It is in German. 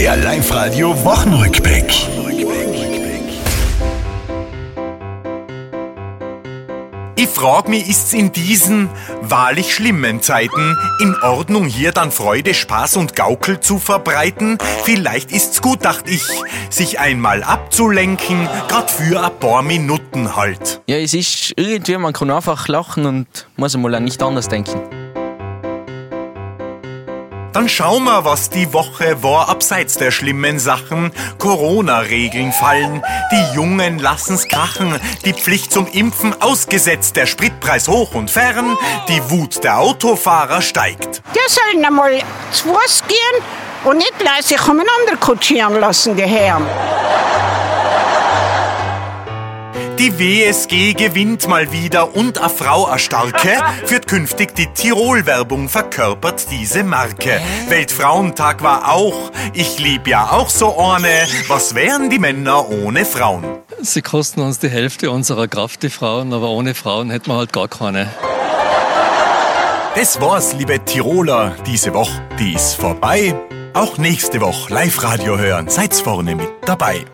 Der Live-Radio Wochenrückblick. Ich frag mich, ist's in diesen wahrlich schlimmen Zeiten in Ordnung, hier dann Freude, Spaß und Gaukel zu verbreiten? Vielleicht ist's gut, dacht ich, sich einmal abzulenken, grad für ein paar Minuten halt. Ja, es ist irgendwie, man kann einfach lachen und muss einmal an nicht anders denken. Dann schauen wir, was die Woche war, abseits der schlimmen Sachen. Corona-Regeln fallen, die Jungen lassen's krachen, die Pflicht zum Impfen ausgesetzt, der Spritpreis hoch und fern, die Wut der Autofahrer steigt. Der sollen einmal zu Fuß gehen und nicht sich umeinander kutschieren lassen, die Herren. Die WSG gewinnt mal wieder und a Frau a Starke führt künftig die Tirol-Werbung verkörpert diese Marke. Weltfrauentag war auch, ich lieb ja auch so eine, was wären die Männer ohne Frauen? Sie kosten uns die Hälfte unserer Kraft, die Frauen, aber ohne Frauen hätten wir halt gar keine. Das war's, liebe Tiroler, diese Woche, die ist vorbei. Auch nächste Woche Live-Radio hören, seid's vorne mit dabei.